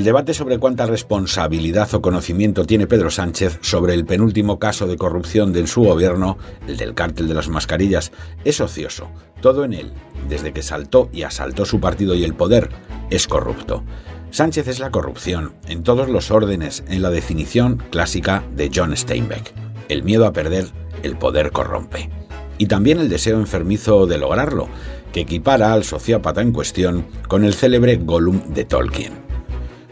El debate sobre cuánta responsabilidad o conocimiento tiene Pedro Sánchez sobre el penúltimo caso de corrupción de su gobierno, el del cártel de las mascarillas, es ocioso. Todo en él, desde que saltó y asaltó su partido y el poder, es corrupto. Sánchez es la corrupción, en todos los órdenes, en la definición clásica de John Steinbeck. El miedo a perder, el poder corrompe. Y también el deseo enfermizo de lograrlo, que equipara al sociópata en cuestión con el célebre Gollum de Tolkien.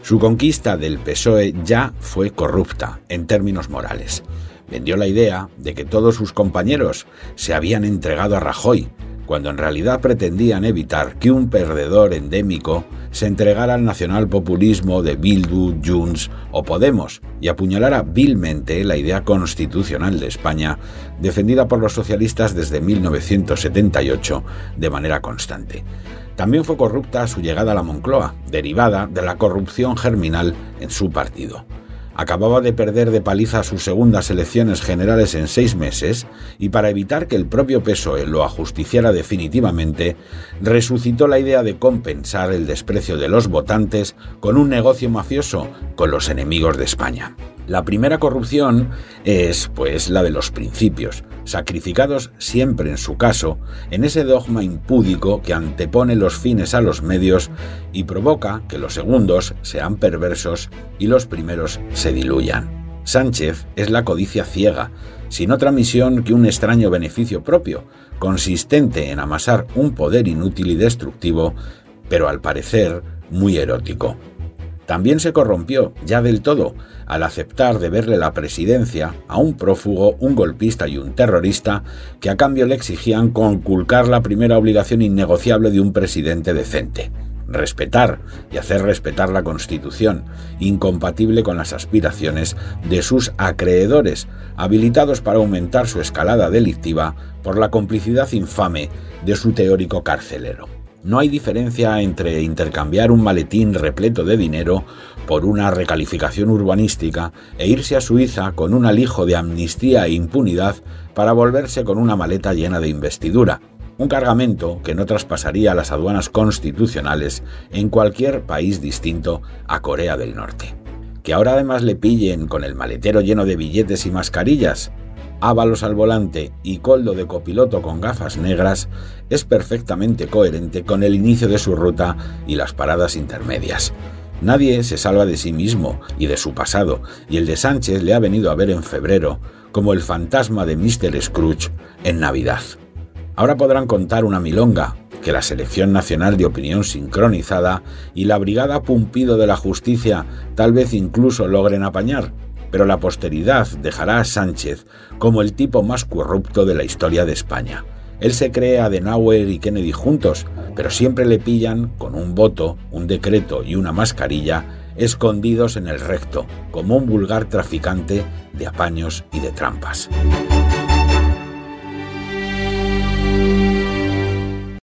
Su conquista del PSOE ya fue corrupta en términos morales. Vendió la idea de que todos sus compañeros se habían entregado a Rajoy, cuando en realidad pretendían evitar que un perdedor endémico se entregara al nacionalpopulismo de Bildu, Junts o Podemos y apuñalara vilmente la idea constitucional de España, defendida por los socialistas desde 1978 de manera constante. También fue corrupta su llegada a la Moncloa, derivada de la corrupción germinal en su partido. Acababa de perder de paliza sus segundas elecciones generales en seis meses y para evitar que el propio PSOE lo ajusticiara definitivamente, resucitó la idea de compensar el desprecio de los votantes con un negocio mafioso con los enemigos de España. La primera corrupción es, pues, la de los principios, sacrificados siempre en su caso en ese dogma impúdico que antepone los fines a los medios y provoca que los segundos sean perversos y los primeros se diluyan. Sánchez es la codicia ciega, sin otra misión que un extraño beneficio propio, consistente en amasar un poder inútil y destructivo, pero al parecer muy erótico. También se corrompió, ya del todo, al aceptar de verle la presidencia a un prófugo, un golpista y un terrorista que a cambio le exigían conculcar la primera obligación innegociable de un presidente decente respetar y hacer respetar la Constitución, incompatible con las aspiraciones de sus acreedores, habilitados para aumentar su escalada delictiva por la complicidad infame de su teórico carcelero. No hay diferencia entre intercambiar un maletín repleto de dinero por una recalificación urbanística e irse a Suiza con un alijo de amnistía e impunidad para volverse con una maleta llena de investidura, un cargamento que no traspasaría las aduanas constitucionales en cualquier país distinto a Corea del Norte. Que ahora además le pillen con el maletero lleno de billetes y mascarillas, Ábalos al volante y Coldo de copiloto con gafas negras es perfectamente coherente con el inicio de su ruta y las paradas intermedias. Nadie se salva de sí mismo y de su pasado, y el de Sánchez le ha venido a ver en febrero como el fantasma de Mr. Scrooge en Navidad. Ahora podrán contar una milonga que la Selección Nacional de Opinión Sincronizada y la Brigada Pumpido de la Justicia tal vez incluso logren apañar, pero la posteridad dejará a Sánchez como el tipo más corrupto de la historia de España. Él se cree a Adenauer y Kennedy juntos, pero siempre le pillan con un voto, un decreto y una mascarilla escondidos en el recto, como un vulgar traficante de apaños y de trampas.